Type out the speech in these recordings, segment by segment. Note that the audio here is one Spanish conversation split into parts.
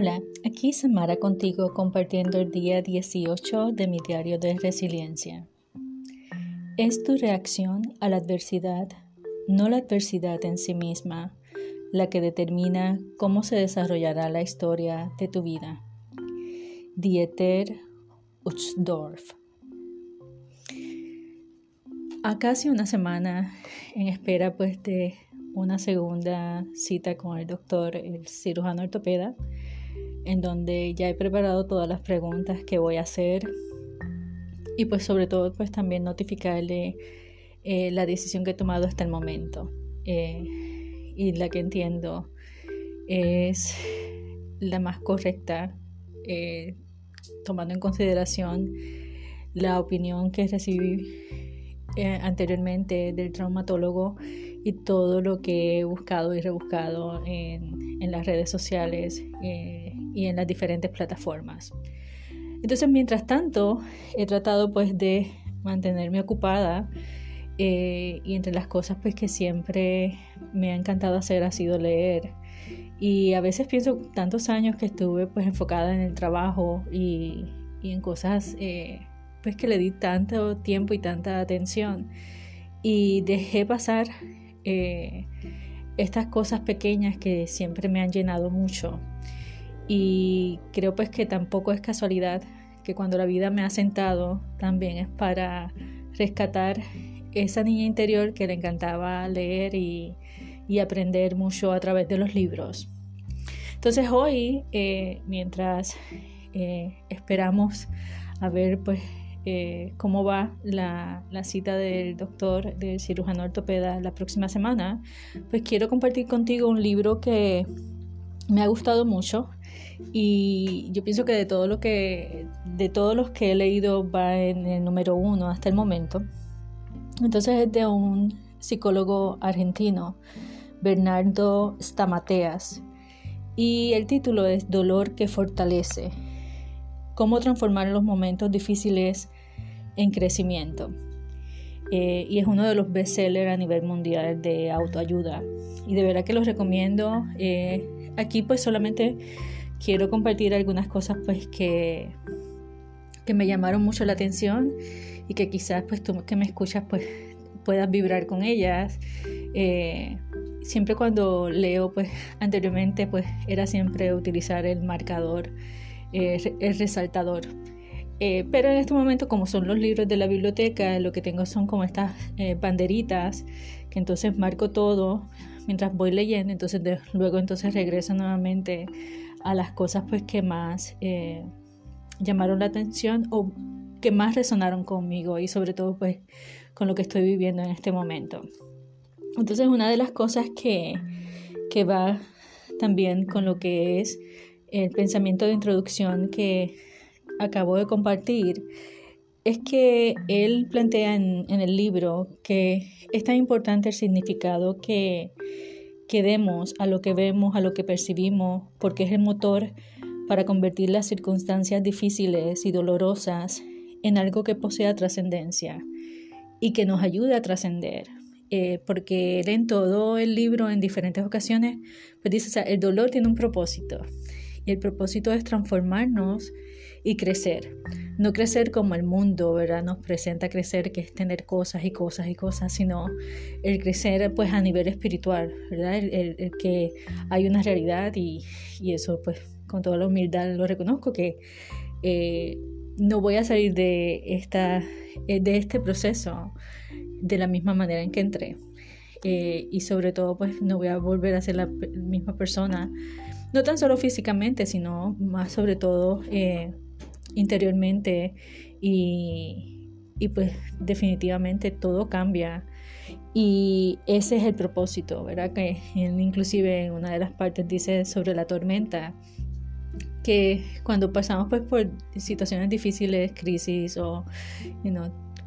Hola, aquí Samara contigo compartiendo el día 18 de mi diario de resiliencia. Es tu reacción a la adversidad, no la adversidad en sí misma, la que determina cómo se desarrollará la historia de tu vida. Dieter Uchtdorf. A casi una semana en espera pues de una segunda cita con el doctor, el cirujano ortopeda, en donde ya he preparado todas las preguntas que voy a hacer. Y pues sobre todo pues también notificarle eh, la decisión que he tomado hasta el momento. Eh, y la que entiendo es la más correcta eh, tomando en consideración la opinión que recibí anteriormente del traumatólogo y todo lo que he buscado y rebuscado en, en las redes sociales y en las diferentes plataformas. Entonces, mientras tanto, he tratado pues de mantenerme ocupada eh, y entre las cosas pues que siempre me ha encantado hacer ha sido leer. Y a veces pienso tantos años que estuve pues enfocada en el trabajo y, en cosas eh, pues que le di tanto tiempo y tanta atención y dejé pasar eh, estas cosas pequeñas que siempre me han llenado mucho y creo pues que tampoco es casualidad que cuando la vida me ha sentado también es para rescatar esa niña interior que le encantaba leer y, aprender mucho a través de los libros. Entonces hoy, eh, mientras eh, esperamos a ver pues eh, cómo va la, la, cita del doctor, del cirujano ortopeda la próxima semana, pues quiero compartir contigo un libro que me ha gustado mucho y yo pienso que de todo lo que de todos los que he leído va en el número uno hasta el momento. Entonces es de un psicólogo argentino Bernardo Stamateas. Y el título es Dolor que fortalece. Cómo transformar los momentos difíciles en crecimiento. Eh, y es uno de los bestsellers a nivel mundial de autoayuda. Y de verdad que los recomiendo. Eh, aquí pues solamente quiero compartir algunas cosas pues que, que me llamaron mucho la atención y que quizás pues tú que me escuchas pues puedas vibrar con ellas. Eh, siempre cuando leo pues anteriormente pues era siempre utilizar el marcador, eh, el resaltador. Eh, pero en este momento como son los libros de la biblioteca, lo que tengo son como estas banderitas que entonces marco todo mientras voy leyendo, entonces luego entonces regreso nuevamente a las cosas pues que más eh, llamaron la atención o que más resonaron conmigo y sobre todo pues con lo que estoy viviendo en este momento. Entonces una de las cosas que, que va también con lo que es el pensamiento de introducción que acabo de compartir es que él plantea en, en, el libro que es tan importante el significado que que demos a lo que vemos, a lo que percibimos, porque es el motor para convertir las circunstancias difíciles y dolorosas en algo que posea trascendencia y que nos ayude a trascender. Eh, porque él en todo el libro, en diferentes ocasiones, pues dice, o sea, el dolor tiene un propósito y el propósito es transformarnos y crecer. No crecer como el mundo, ¿verdad? Nos presenta crecer, que es tener cosas y cosas y cosas, sino el crecer pues a nivel espiritual, ¿verdad? El, que hay una realidad y, y, eso pues con toda la humildad lo reconozco que eh, no voy a salir de, esta, eh, de este proceso de la misma manera en que entré. Eh, y sobre todo pues no voy a volver a ser la misma persona, no tan solo físicamente, sino más sobre todo interiormente y, y pues definitivamente todo cambia y ese es el propósito, ¿verdad? Que inclusive en una de las partes dice sobre la tormenta que cuando pasamos pues por situaciones difíciles, crisis o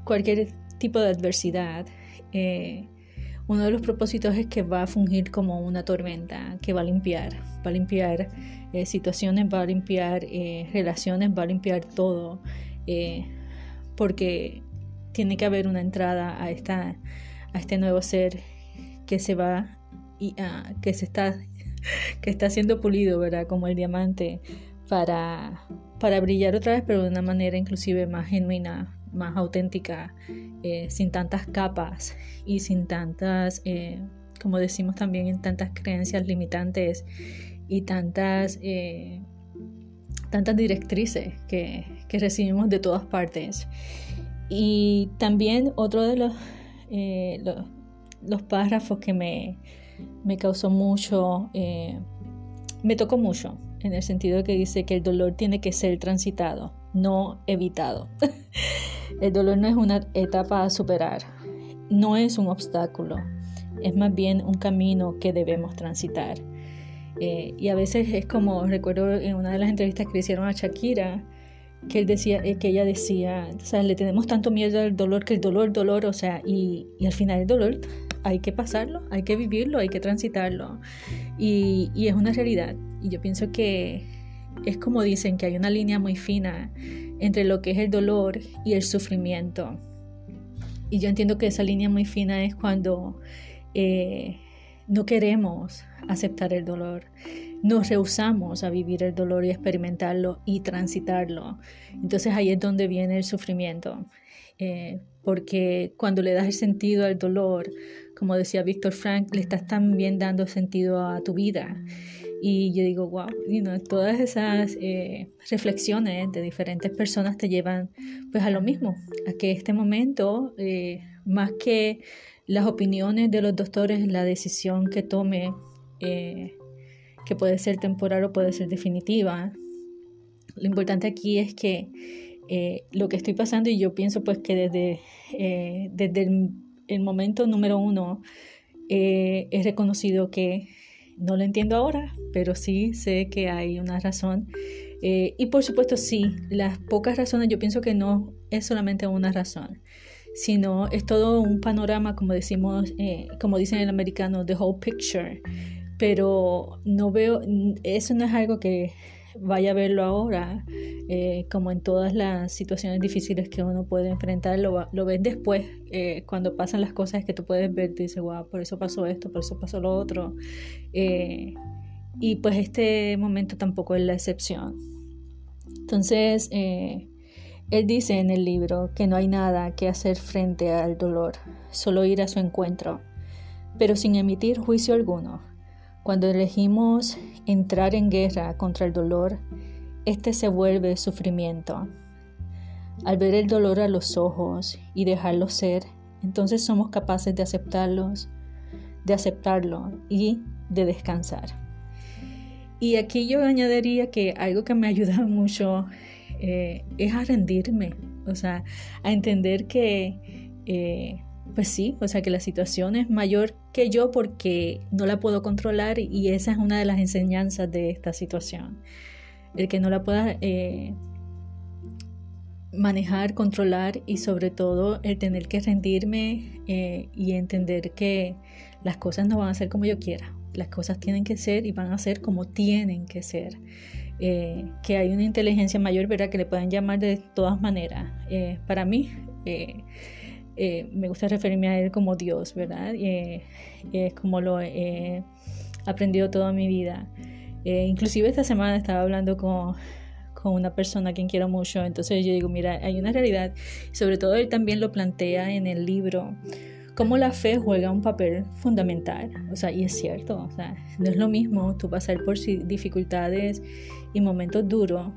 cualquier tipo de adversidad, eh, uno de los propósitos es que va a fungir como una tormenta, que va a limpiar, va a limpiar eh, situaciones, va a limpiar eh, relaciones, va a limpiar todo, eh, porque tiene que haber una entrada a, esta, a este nuevo ser que se va y que se está que está siendo pulido, ¿verdad? Como el diamante para, para brillar otra vez, pero de una manera inclusive más genuina, más auténtica, eh, sin tantas capas y sin tantas, eh, como decimos también, en tantas creencias limitantes y tantas, eh, tantas directrices que, que, recibimos de todas partes. Y también otro de los, los, los, párrafos que me, me causó mucho, me tocó mucho, en el sentido que dice que el dolor tiene que ser transitado, no evitado. el dolor no es una etapa a superar, no es un obstáculo, es más bien un camino que debemos transitar. Eh, y a veces es como, recuerdo en una de las entrevistas que hicieron a Shakira, eh, que ella decía, o sea, le tenemos tanto miedo al dolor que el dolor, dolor, o sea, y, y al final el dolor hay que pasarlo, hay que vivirlo, hay que transitarlo. Y, y, es una realidad. Y yo pienso que es como dicen, que hay una línea muy fina entre lo que es el dolor y el sufrimiento. Y yo entiendo que esa línea muy fina es cuando eh, no queremos aceptar el dolor, nos rehusamos a vivir el dolor y experimentarlo y transitarlo. Entonces ahí es donde viene el sufrimiento. Eh, porque cuando le das el sentido al dolor, como decía Víctor Frank, le estás también dando sentido a tu vida. Y yo digo, wow, todas esas eh, reflexiones de diferentes personas te llevan pues a lo mismo, a que este momento, eh, más que las opiniones de los doctores, la decisión que tome, eh, que puede ser temporal o puede ser definitiva, lo importante aquí es que lo que estoy pasando y yo pienso pues que desde, desde el, el, momento número uno he reconocido que no lo entiendo ahora, pero sí sé que hay una razón. Eh, y por supuesto, sí, las pocas razones yo pienso que no es solamente una razón, sino es todo un panorama, como decimos, eh, como dicen el americano, the whole picture. Pero no veo, eso no es algo que vaya a verlo ahora, eh, como en todas las situaciones difíciles que uno puede enfrentar, lo, lo ves después, eh, cuando pasan las cosas que tú puedes ver, te dices, wow, por eso pasó esto, por eso pasó lo otro. Eh, y pues este momento tampoco es la excepción. Entonces, él dice en el libro que no hay nada que hacer frente al dolor, solo ir a su encuentro, pero sin emitir juicio alguno cuando elegimos entrar en guerra contra el dolor, este se vuelve sufrimiento. Al ver el dolor a los ojos y dejarlo ser, entonces somos capaces de aceptarlos, de aceptarlo y de descansar. Y aquí yo añadiría que algo que me ayuda mucho eh, es a rendirme, o sea, a entender que eh, pues sí, o sea que la situación es mayor que yo porque no la puedo controlar y esa es una de las enseñanzas de esta situación. El que no la pueda eh, manejar, controlar y sobre todo el tener que rendirme eh, y entender que las cosas no van a ser como yo quiera. Las cosas tienen que ser y van a ser como tienen que ser. Eh, que hay una inteligencia mayor, ¿verdad? Que le pueden llamar de todas maneras. para mí, eh, me gusta referirme a Él como Dios, ¿verdad? Eh, es como lo he aprendido toda mi vida. Eh, inclusive esta semana estaba hablando con, con, una persona a quien quiero mucho, entonces yo digo, mira, hay una realidad, sobre todo él también lo plantea en el libro, cómo la fe juega un papel fundamental, o sea, y es cierto, o sea, no es lo mismo tú pasar por dificultades y momentos duros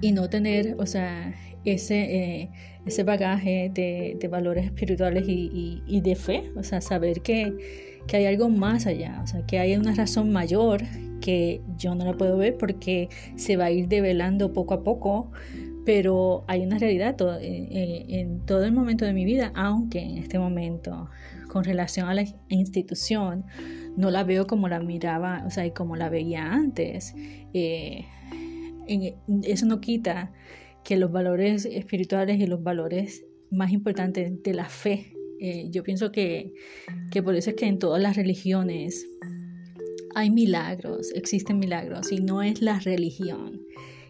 y no tener, o sea, ese ese bagaje de, valores espirituales y, de fe, o sea, saber que, hay algo más allá, o sea, que hay una razón mayor que yo no la puedo ver porque se va a ir develando poco a poco, pero hay una realidad eh, eh, en todo el momento de mi vida, aunque en este momento, con relación a la institución, no la veo como la miraba, o sea, como la veía antes. Eh, eso no quita que los valores espirituales y los valores más importantes de la fe. Eh, yo pienso que, que por eso es que en todas las religiones hay milagros, existen milagros, y no es la religión,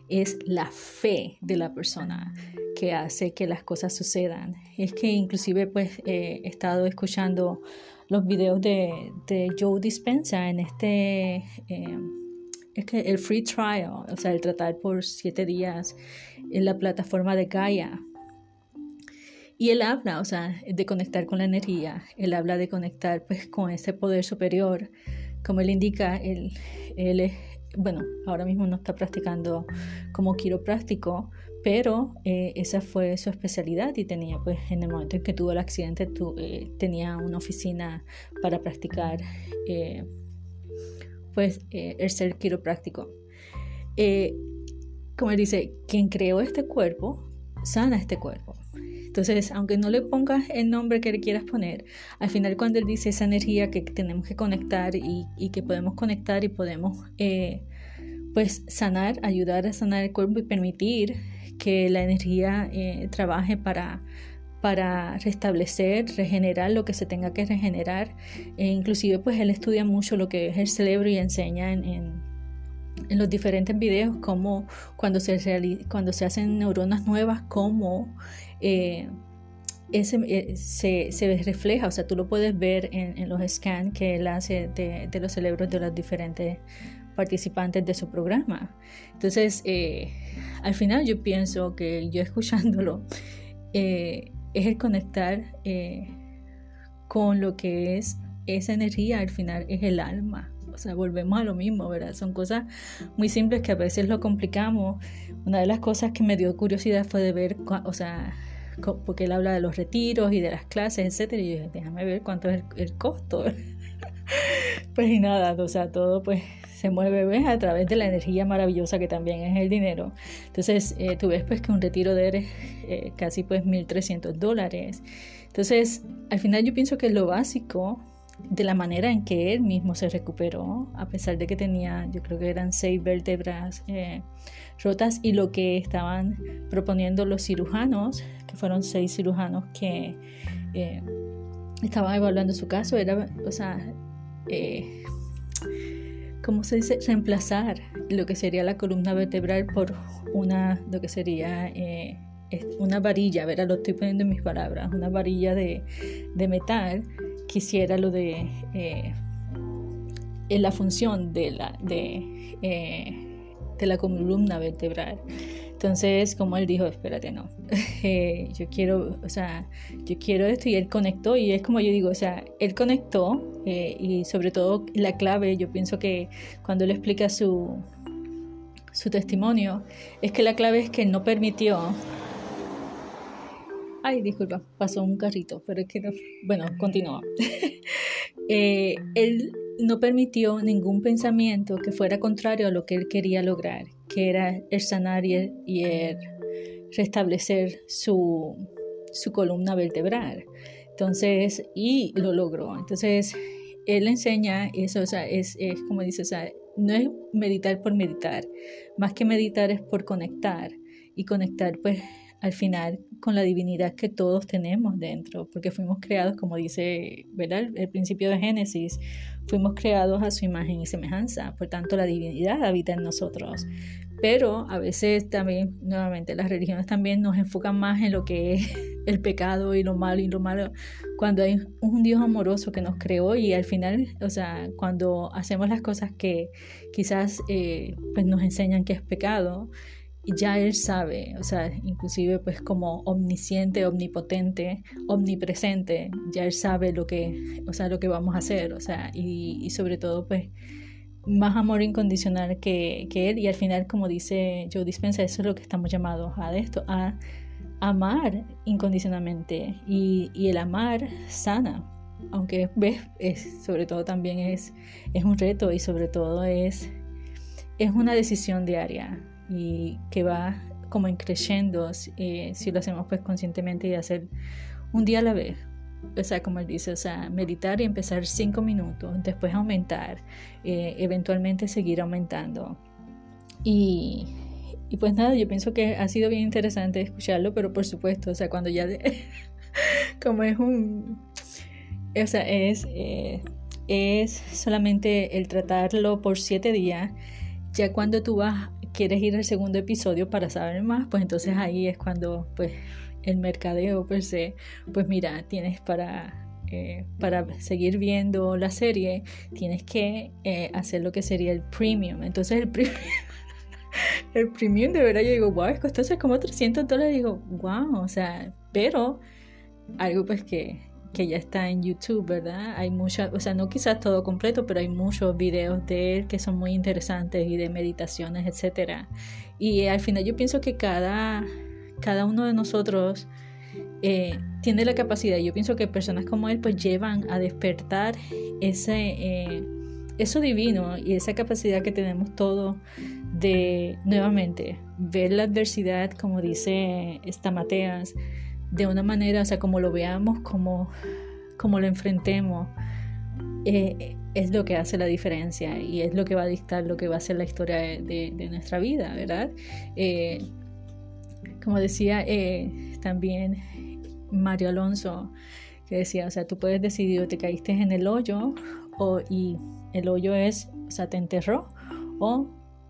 es la fe de la persona que hace que las cosas sucedan. Es que inclusive pues he estado escuchando los videos de, de Joe Dispensa en este, eh, es que el free trial, o sea, el tratar por siete días en la plataforma de Gaia. Y él habla, o sea, de conectar con la energía, él habla de conectar pues con ese poder superior. Como él indica, él, él es, bueno, ahora mismo no está practicando como quiropráctico, pero eh, esa fue su especialidad y tenía, pues, en el momento en que tuvo el accidente, eh, tenía una oficina para practicar, eh, pues, el ser quiropráctico. Como él dice, quien creó este cuerpo, sana este cuerpo. Entonces, aunque no le pongas el nombre que le quieras poner, al final cuando él dice esa energía que tenemos que conectar y, y que podemos conectar y podemos, pues, sanar, ayudar a sanar el cuerpo y permitir que la energía eh, trabaje para, para restablecer, regenerar lo que se tenga que regenerar. E inclusive pues él estudia mucho lo que es el cerebro y enseña en, en, los diferentes videos cómo cuando se, cuando se hacen neuronas nuevas, cómo eh, ese, eh, se, refleja, o sea, tú lo puedes ver en, en los scans que él hace de, de, los cerebros de los diferentes participantes de su programa. Entonces, eh, al final yo pienso que yo escuchándolo es el conectar con lo que es esa energía, al final es el alma. O sea, volvemos a lo mismo, ¿verdad? Son cosas muy simples que a veces lo complicamos. Una de las cosas que me dio curiosidad fue de ver, o sea, porque él habla de los retiros y de las clases, etcétera, y yo dije, déjame ver cuánto es el, el costo. pues y nada, o sea, todo pues se mueve ¿ves? a través de la energía maravillosa que también es el dinero. Entonces, eh, tú ves pues que un retiro de él eh, casi pues 1.300 dólares. Entonces, al final yo pienso que lo básico de la manera en que él mismo se recuperó, a pesar de que tenía, yo creo que eran seis vértebras eh, rotas y lo que estaban proponiendo los cirujanos, que fueron seis cirujanos que estaban evaluando su caso, era, o sea, ¿cómo se dice? Reemplazar lo que sería la columna vertebral por una, lo que sería eh, una varilla, ¿verdad? Lo estoy poniendo en mis palabras, una varilla de, metal quisiera lo de eh, en la función de la, de, eh, de la columna vertebral. Entonces, como él dijo, espérate, no, eh, yo quiero, o sea, yo quiero esto y él conectó y es como yo digo, o sea, él conectó eh, y sobre todo la clave, yo pienso que cuando él explica su, su testimonio, es que la clave es que no permitió Ay, disculpa, pasó un carrito, pero es que no. Bueno, continúa. eh, él no permitió ningún pensamiento que fuera contrario a lo que él quería lograr, que era el sanar y el, restablecer su, su, columna vertebral. Entonces, y lo logró. Entonces, él enseña eso, o sea, es, es como dice, o sea, no es meditar por meditar, más que meditar es por conectar y conectar pues al final con la divinidad que todos tenemos dentro, porque fuimos creados, como dice ¿verdad? el principio de Génesis, fuimos creados a su imagen y semejanza, por tanto la divinidad habita en nosotros. Pero a veces también, nuevamente, las religiones también nos enfocan más en lo que es el pecado y lo malo y lo malo, cuando hay un Dios amoroso que nos creó y al final, o sea, cuando hacemos las cosas que quizás eh, pues nos enseñan que es pecado, ya él sabe, o sea, inclusive pues como omnisciente, omnipotente, omnipresente, ya él sabe lo que, o sea, lo que vamos a hacer, o sea, y, sobre todo pues más amor incondicional que, que, él. Y al final como dice Joe Dispensa, eso es lo que estamos llamados a esto, a amar incondicionalmente. Y, y el amar sana, aunque ves, es, sobre todo también es, es un reto y sobre todo es, es una decisión diaria y que va como increciendo eh, si lo hacemos pues conscientemente y hacer un día a la vez. O sea, como él dice, o sea, meditar y empezar cinco minutos, después aumentar, eh, eventualmente seguir aumentando. Y, y, pues nada, yo pienso que ha sido bien interesante escucharlo, pero por supuesto, o sea, cuando ya, como es un, o sea, es, eh, es solamente el tratarlo por siete días, ya cuando tú vas quieres ir al segundo episodio para saber más, pues entonces ahí es cuando pues el mercadeo per se, pues mira, tienes para eh, para seguir viendo la serie, tienes que eh, hacer lo que sería el premium. Entonces el premium, el premium de verdad yo digo, wow, es costoso, es como 300 dólares. Digo, wow, o sea, pero algo pues que, que ya está en YouTube, ¿verdad? Hay muchas, o sea, no quizás todo completo, pero hay muchos videos de él que son muy interesantes y de meditaciones, etcétera. Y al final yo pienso que cada, cada uno de nosotros eh, tiene la capacidad, yo pienso que personas como él pues llevan a despertar ese, eh, eso divino y esa capacidad que tenemos todos de nuevamente ver la adversidad, como dice esta Mateas, de una manera, o sea, como lo veamos, como, como lo enfrentemos, eh, es lo que hace la diferencia y es lo que va a dictar lo que va a ser la historia de, nuestra vida, ¿verdad? como decía también Mario Alonso, que decía, o sea, tú puedes decidir o te caíste en el hoyo o, y el hoyo es, o sea, te enterró o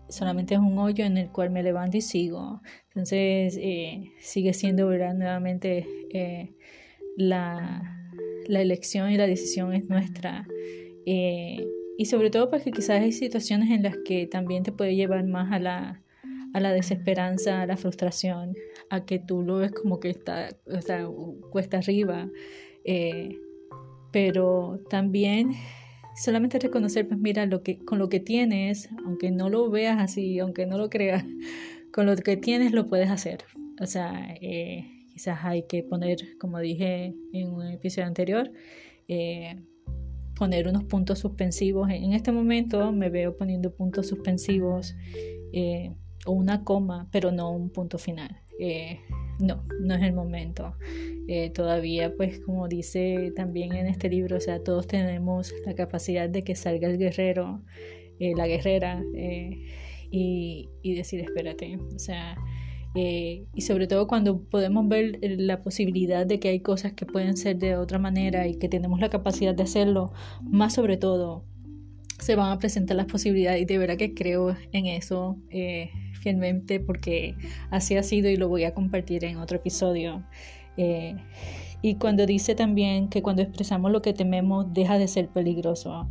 solamente es un hoyo en el cual me levanto y sigo. Entonces, eh, sigue siendo, ¿verdad? Nuevamente, eh, la, la, elección y la decisión es nuestra. Eh, y sobre todo porque quizás hay situaciones en las que también te puede llevar más a la, a la desesperanza, a la frustración, a que tú lo ves como que está, o sea, cuesta arriba. Eh, pero también solamente reconocer, pues mira, lo que, con lo que tienes, aunque no lo veas así, aunque no lo creas, con lo que tienes lo puedes hacer. O sea, eh, quizás hay que poner, como dije en un episodio anterior, eh, poner unos puntos suspensivos. En este momento me veo poniendo puntos suspensivos o una coma, pero no un punto final. Eh, no, no es el momento. Eh, todavía, pues como dice también en este libro, o sea, todos tenemos la capacidad de que salga el guerrero, eh, la guerrera, y, y, decir, espérate, o sea, y sobre todo cuando podemos ver la posibilidad de que hay cosas que pueden ser de otra manera y que tenemos la capacidad de hacerlo, más sobre todo se van a presentar las posibilidades y de verdad que creo en eso fielmente porque así ha sido y lo voy a compartir en otro episodio. Eh, y cuando dice también que cuando expresamos lo que tememos deja de ser peligroso.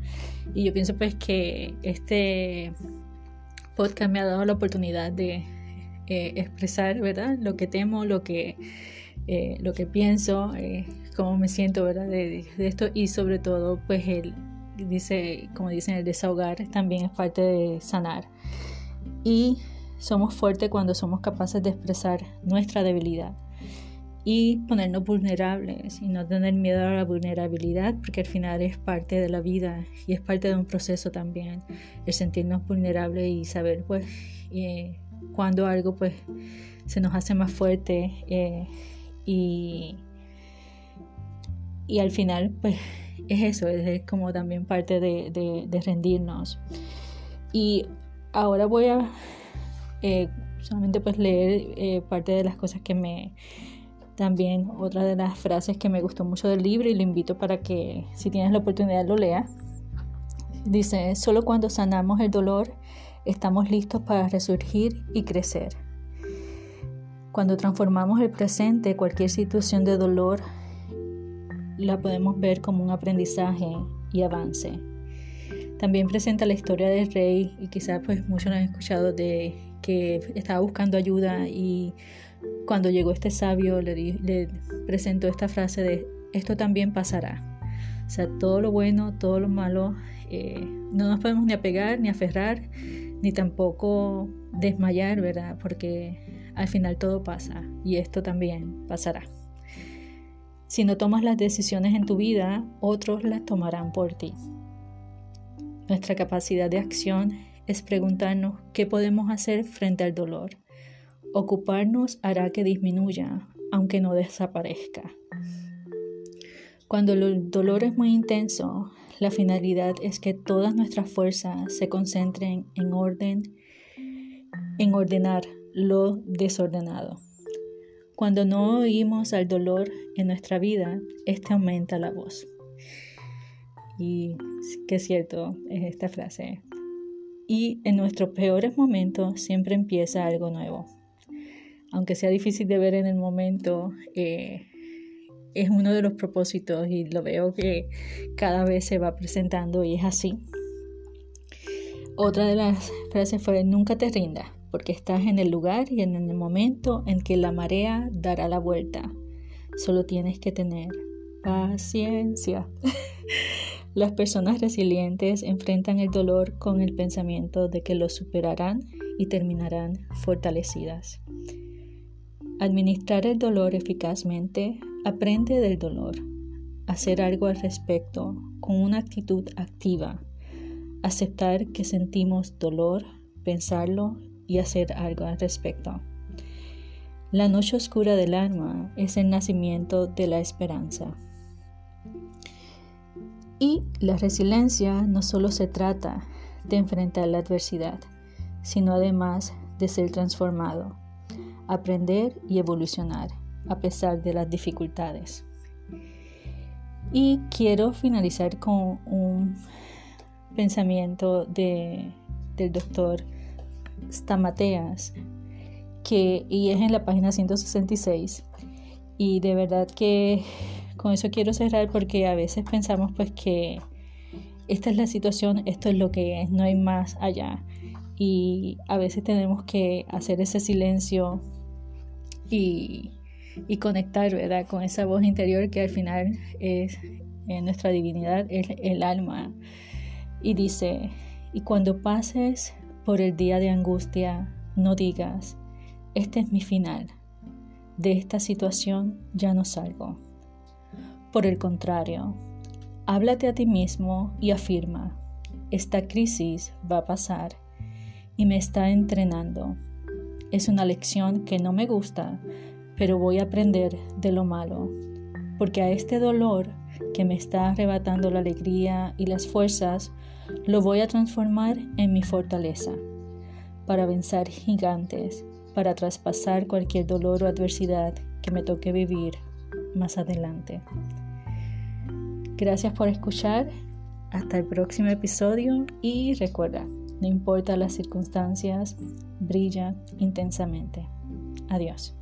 Y yo pienso pues que este podcast me ha dado la oportunidad de eh, expresar, ¿verdad? Lo que temo, lo que, eh, lo que pienso, cómo me siento, ¿verdad? De, de, esto y sobre todo pues el, dice, como dicen, el desahogar también es parte de sanar. Y somos fuertes cuando somos capaces de expresar nuestra debilidad y ponernos vulnerables y no tener miedo a la vulnerabilidad porque al final es parte de la vida y es parte de un proceso también el sentirnos vulnerables y saber pues eh, cuando algo pues se nos hace más fuerte eh, y, y al final pues es eso, es como también parte de, rendirnos. Y ahora voy a eh, solamente pues leer eh, parte de las cosas que me también otra de las frases que me gustó mucho del libro y lo invito para que si tienes la oportunidad lo leas dice solo cuando sanamos el dolor estamos listos para resurgir y crecer. Cuando transformamos el presente cualquier situación de dolor la podemos ver como un aprendizaje y avance. También presenta la historia del rey y quizás pues muchos lo han escuchado de que estaba buscando ayuda y cuando llegó este sabio le, presentó esta frase de esto también pasará. O sea, todo lo bueno, todo lo malo, eh, no nos podemos ni apegar, ni aferrar, ni tampoco desmayar, ¿verdad? Porque al final todo pasa y esto también pasará. Si no tomas las decisiones en tu vida, otros las tomarán por ti. Nuestra capacidad de acción es preguntarnos qué podemos hacer frente al dolor. Ocuparnos hará que disminuya, aunque no desaparezca. Cuando el dolor es muy intenso, la finalidad es que todas nuestras fuerzas se concentren en orden, en ordenar lo desordenado. Cuando no oímos al dolor en nuestra vida, este aumenta la voz. Y qué cierto es esta frase. y en nuestros peores momentos siempre empieza algo nuevo. Aunque sea difícil de ver en el momento, eh, es uno de los propósitos y lo veo que cada vez se va presentando y es así. Otra de las frases fue, nunca te rindas, porque estás en el lugar y en el momento en que la marea dará la vuelta. Solo tienes que tener paciencia. Las personas resilientes enfrentan el dolor con el pensamiento de que lo superarán y terminarán fortalecidas. Administrar el dolor eficazmente aprende del dolor, hacer algo al respecto con una actitud activa, aceptar que sentimos dolor, pensarlo y hacer algo al respecto. La noche oscura del alma es el nacimiento de la esperanza. Y la resiliencia no solo se trata de enfrentar la adversidad, sino además de ser transformado, aprender y evolucionar a pesar de las dificultades. Y quiero finalizar con un pensamiento de, del doctor Stamateas, que, y es en la página 166. Y de verdad que con eso quiero cerrar porque a veces pensamos pues que esta es la situación, esto es lo que es, no hay más allá. Y a veces tenemos que hacer ese silencio y, conectar, ¿verdad? Con esa voz interior que al final es en nuestra divinidad, es el alma. Y dice, y cuando pases por el día de angustia, no digas, este es mi final, de esta situación ya no salgo. Por el contrario, háblate a ti mismo y afirma, esta crisis va a pasar y me está entrenando. Es una lección que no me gusta, pero voy a aprender de lo malo, porque a este dolor que me está arrebatando la alegría y las fuerzas, lo voy a transformar en mi fortaleza, para vencer gigantes, para traspasar cualquier dolor o adversidad que me toque vivir más adelante. Gracias por escuchar. Hasta el próximo episodio y recuerda, no importa las circunstancias, brilla intensamente. Adiós.